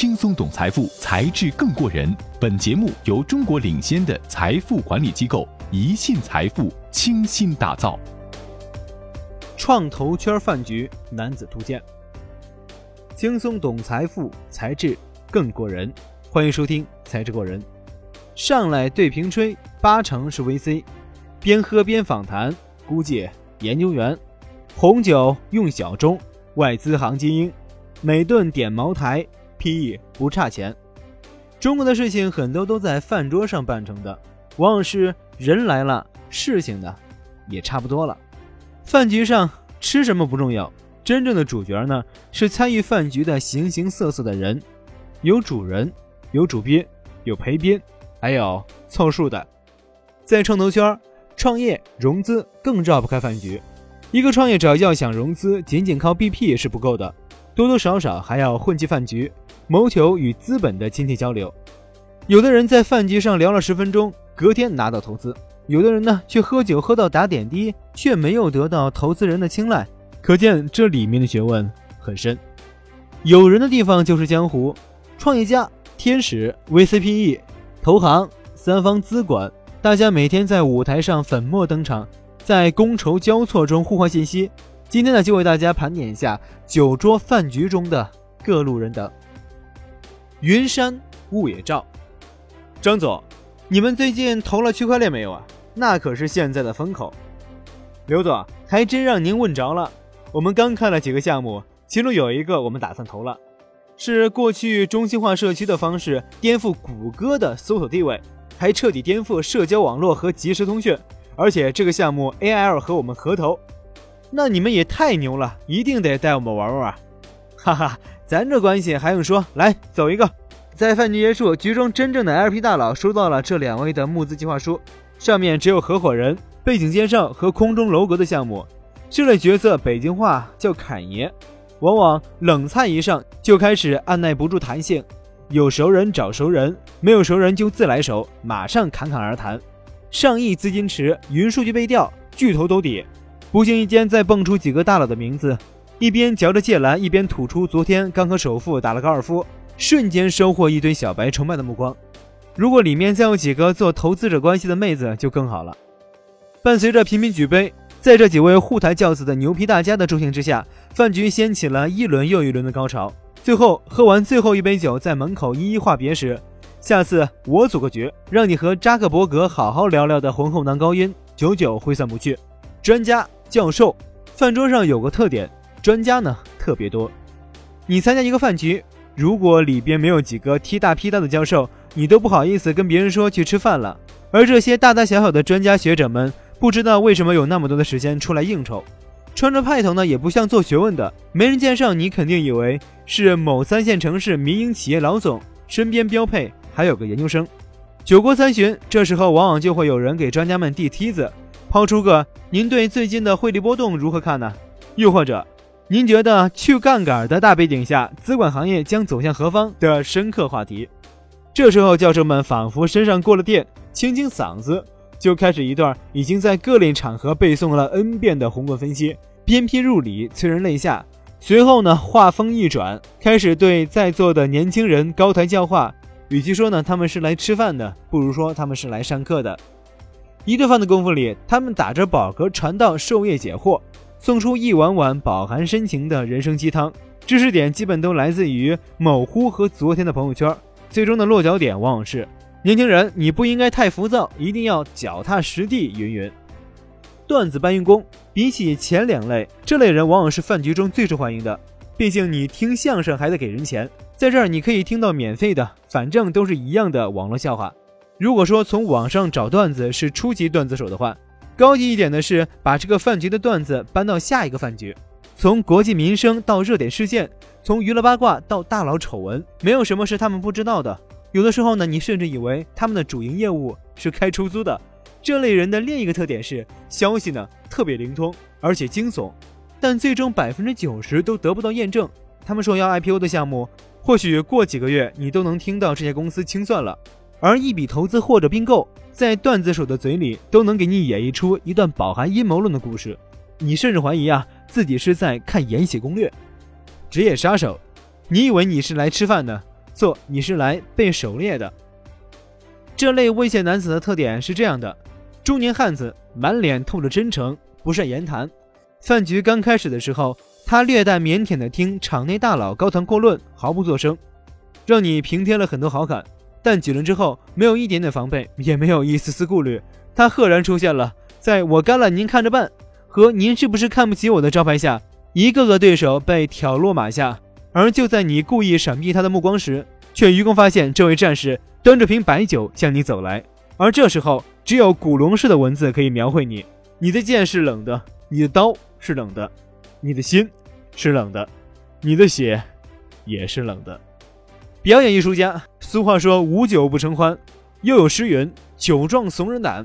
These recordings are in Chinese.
轻松懂财富，才智更过人。本节目由中国领先的财富管理机构宜信财富倾心打造。创投圈饭局男子图鉴，轻松懂财富，才智更过人。欢迎收听《才智过人》。上来对瓶吹，八成是 VC；边喝边访谈，估计研究员。红酒用小盅，外资行精英。每顿点茅台，PE 不差钱。中国的事情很多都在饭桌上办成的，往往是人来了，事情呢也差不多了。饭局上吃什么不重要，真正的主角呢是参与饭局的形形色色的人，有主人，有主宾，有陪宾，还有凑数的。在创投圈，创业融资更绕不开饭局。一个创业者要想融资，仅仅靠 BP 也是不够的。多多少少还要混迹饭局，谋求与资本的亲切交流。有的人在饭局上聊了十分钟，隔天拿到投资；有的人呢，却喝酒喝到打点滴，却没有得到投资人的青睐。可见这里面的学问很深。有人的地方就是江湖，创业家、天使、VCPE、投行、三方资管，大家每天在舞台上粉墨登场，在觥筹交错中互换信息。今天呢，就为大家盘点一下酒桌饭局中的各路人等。云山雾也照，张总，你们最近投了区块链没有啊？那可是现在的风口。刘总，还真让您问着了。我们刚看了几个项目，其中有一个我们打算投了，是过去中心化社区的方式颠覆谷歌的搜索地位，还彻底颠覆社交网络和即时通讯。而且这个项目 AIL 和我们合投。那你们也太牛了，一定得带我们玩玩啊！哈哈，咱这关系还用说？来，走一个。在饭局结束，局中真正的 LP 大佬收到了这两位的募资计划书，上面只有合伙人、背景介绍和空中楼阁的项目。这类角色北京话叫侃爷，往往冷菜一上就开始按耐不住弹性，有熟人找熟人，没有熟人就自来熟，马上侃侃而谈。上亿资金池，云数据背调，巨头兜底。不经意间再蹦出几个大佬的名字，一边嚼着芥蓝，一边吐出昨天刚和首富打了高尔夫，瞬间收获一堆小白崇拜的目光。如果里面再有几个做投资者关系的妹子就更好了。伴随着频频举杯，在这几位护台教子的牛皮大家的助兴之下，饭局掀起了一轮又一轮的高潮。最后喝完最后一杯酒，在门口一一话别时，下次我组个局，让你和扎克伯格好好聊聊的浑厚男高音，久久挥散不去。专家。教授，饭桌上有个特点，专家呢特别多。你参加一个饭局，如果里边没有几个 T 大 P 大的教授，你都不好意思跟别人说去吃饭了。而这些大大小小的专家学者们，不知道为什么有那么多的时间出来应酬，穿着派头呢，也不像做学问的。没人介绍，你肯定以为是某三线城市民营企业老总，身边标配还有个研究生。酒过三巡，这时候往往就会有人给专家们递梯子。抛出个您对最近的汇率波动如何看呢？又或者，您觉得去杠杆的大背景下，资管行业将走向何方的深刻话题？这时候，教授们仿佛身上过了电，清清嗓子，就开始一段已经在各类场合背诵了 N 遍的宏观分析，鞭辟入里，催人泪下。随后呢，话锋一转，开始对在座的年轻人高抬教化。与其说呢他们是来吃饭的，不如说他们是来上课的。一顿饭的功夫里，他们打着饱嗝传道授业解惑，送出一碗碗饱含深情的人生鸡汤，知识点基本都来自于某乎和昨天的朋友圈。最终的落脚点往往是：年轻人，你不应该太浮躁，一定要脚踏实地。云云，段子搬运工，比起前两类，这类人往往是饭局中最受欢迎的。毕竟你听相声还得给人钱，在这儿你可以听到免费的，反正都是一样的网络笑话。如果说从网上找段子是初级段子手的话，高级一点的是把这个饭局的段子搬到下一个饭局，从国计民生到热点事件，从娱乐八卦到大佬丑闻，没有什么是他们不知道的。有的时候呢，你甚至以为他们的主营业务是开出租的。这类人的另一个特点是消息呢特别灵通，而且惊悚，但最终百分之九十都得不到验证。他们说要 IPO 的项目，或许过几个月你都能听到这些公司清算了。而一笔投资或者并购，在段子手的嘴里都能给你演绎出一段饱含阴谋论的故事，你甚至怀疑啊自己是在看《延禧攻略》。职业杀手，你以为你是来吃饭的，错，你是来被狩猎的。这类危险男子的特点是这样的：中年汉子，满脸透着真诚，不善言谈。饭局刚开始的时候，他略带腼腆地听场内大佬高谈阔论，毫不作声，让你平添了很多好感。但几轮之后，没有一点点防备，也没有一丝丝顾虑，他赫然出现了在我干了您看着办和您是不是看不起我的招牌下，一个个对手被挑落马下。而就在你故意闪避他的目光时，却愚公发现这位战士端着瓶白酒向你走来。而这时候，只有古龙式的文字可以描绘你：你的剑是冷的，你的刀是冷的，你的心是冷的，你的血也是冷的。表演艺术家，俗话说无酒不成欢，又有诗云酒壮怂人胆。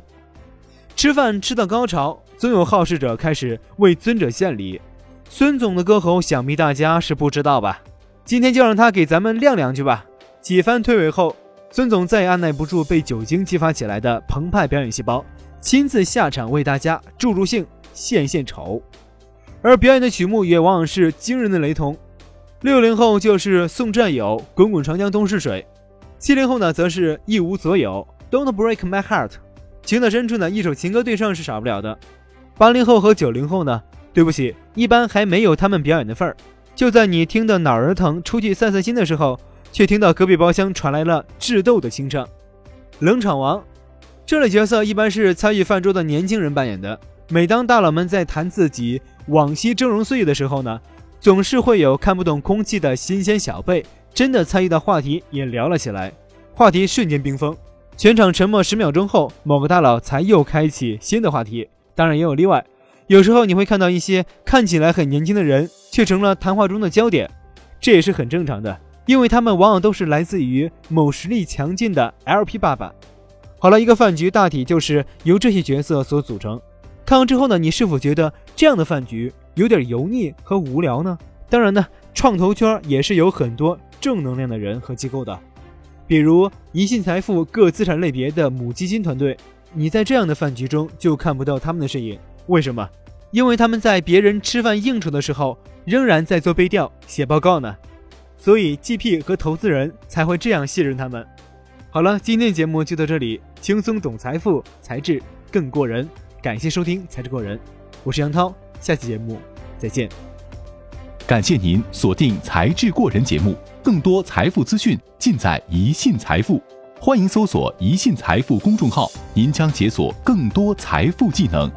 吃饭吃到高潮，总有好事者开始为尊者献礼。孙总的歌喉，想必大家是不知道吧？今天就让他给咱们亮两句吧。几番推诿后，孙总再也按耐不住被酒精激发起来的澎湃表演细胞，亲自下场为大家助助兴、献献丑。而表演的曲目也往往是惊人的雷同。六零后就是送战友，滚滚长江东逝水；七零后呢，则是一无所有，Don't break my heart。情的深处呢，一首情歌对唱是少不了的。八零后和九零后呢，对不起，一般还没有他们表演的份儿。就在你听得脑儿疼，出去散散心的时候，却听到隔壁包厢传来了智斗的清唱。冷场王这类角色一般是参与饭桌的年轻人扮演的。每当大佬们在谈自己往昔峥嵘岁月的时候呢。总是会有看不懂空气的新鲜小辈，真的参与到话题也聊了起来，话题瞬间冰封，全场沉默十秒钟后，某个大佬才又开启新的话题。当然也有例外，有时候你会看到一些看起来很年轻的人，却成了谈话中的焦点，这也是很正常的，因为他们往往都是来自于某实力强劲的 LP 爸爸。好了，一个饭局大体就是由这些角色所组成。看完之后呢，你是否觉得这样的饭局？有点油腻和无聊呢。当然呢，创投圈也是有很多正能量的人和机构的，比如宜信财富各资产类别的母基金团队。你在这样的饭局中就看不到他们的身影，为什么？因为他们在别人吃饭应酬的时候，仍然在做背调、写报告呢。所以 GP 和投资人才会这样信任他们。好了，今天的节目就到这里，轻松懂财富，才智更过人。感谢收听《才智过人》，我是杨涛。下期节目再见。感谢您锁定《才智过人》节目，更多财富资讯尽在宜信财富。欢迎搜索“宜信财富”公众号，您将解锁更多财富技能。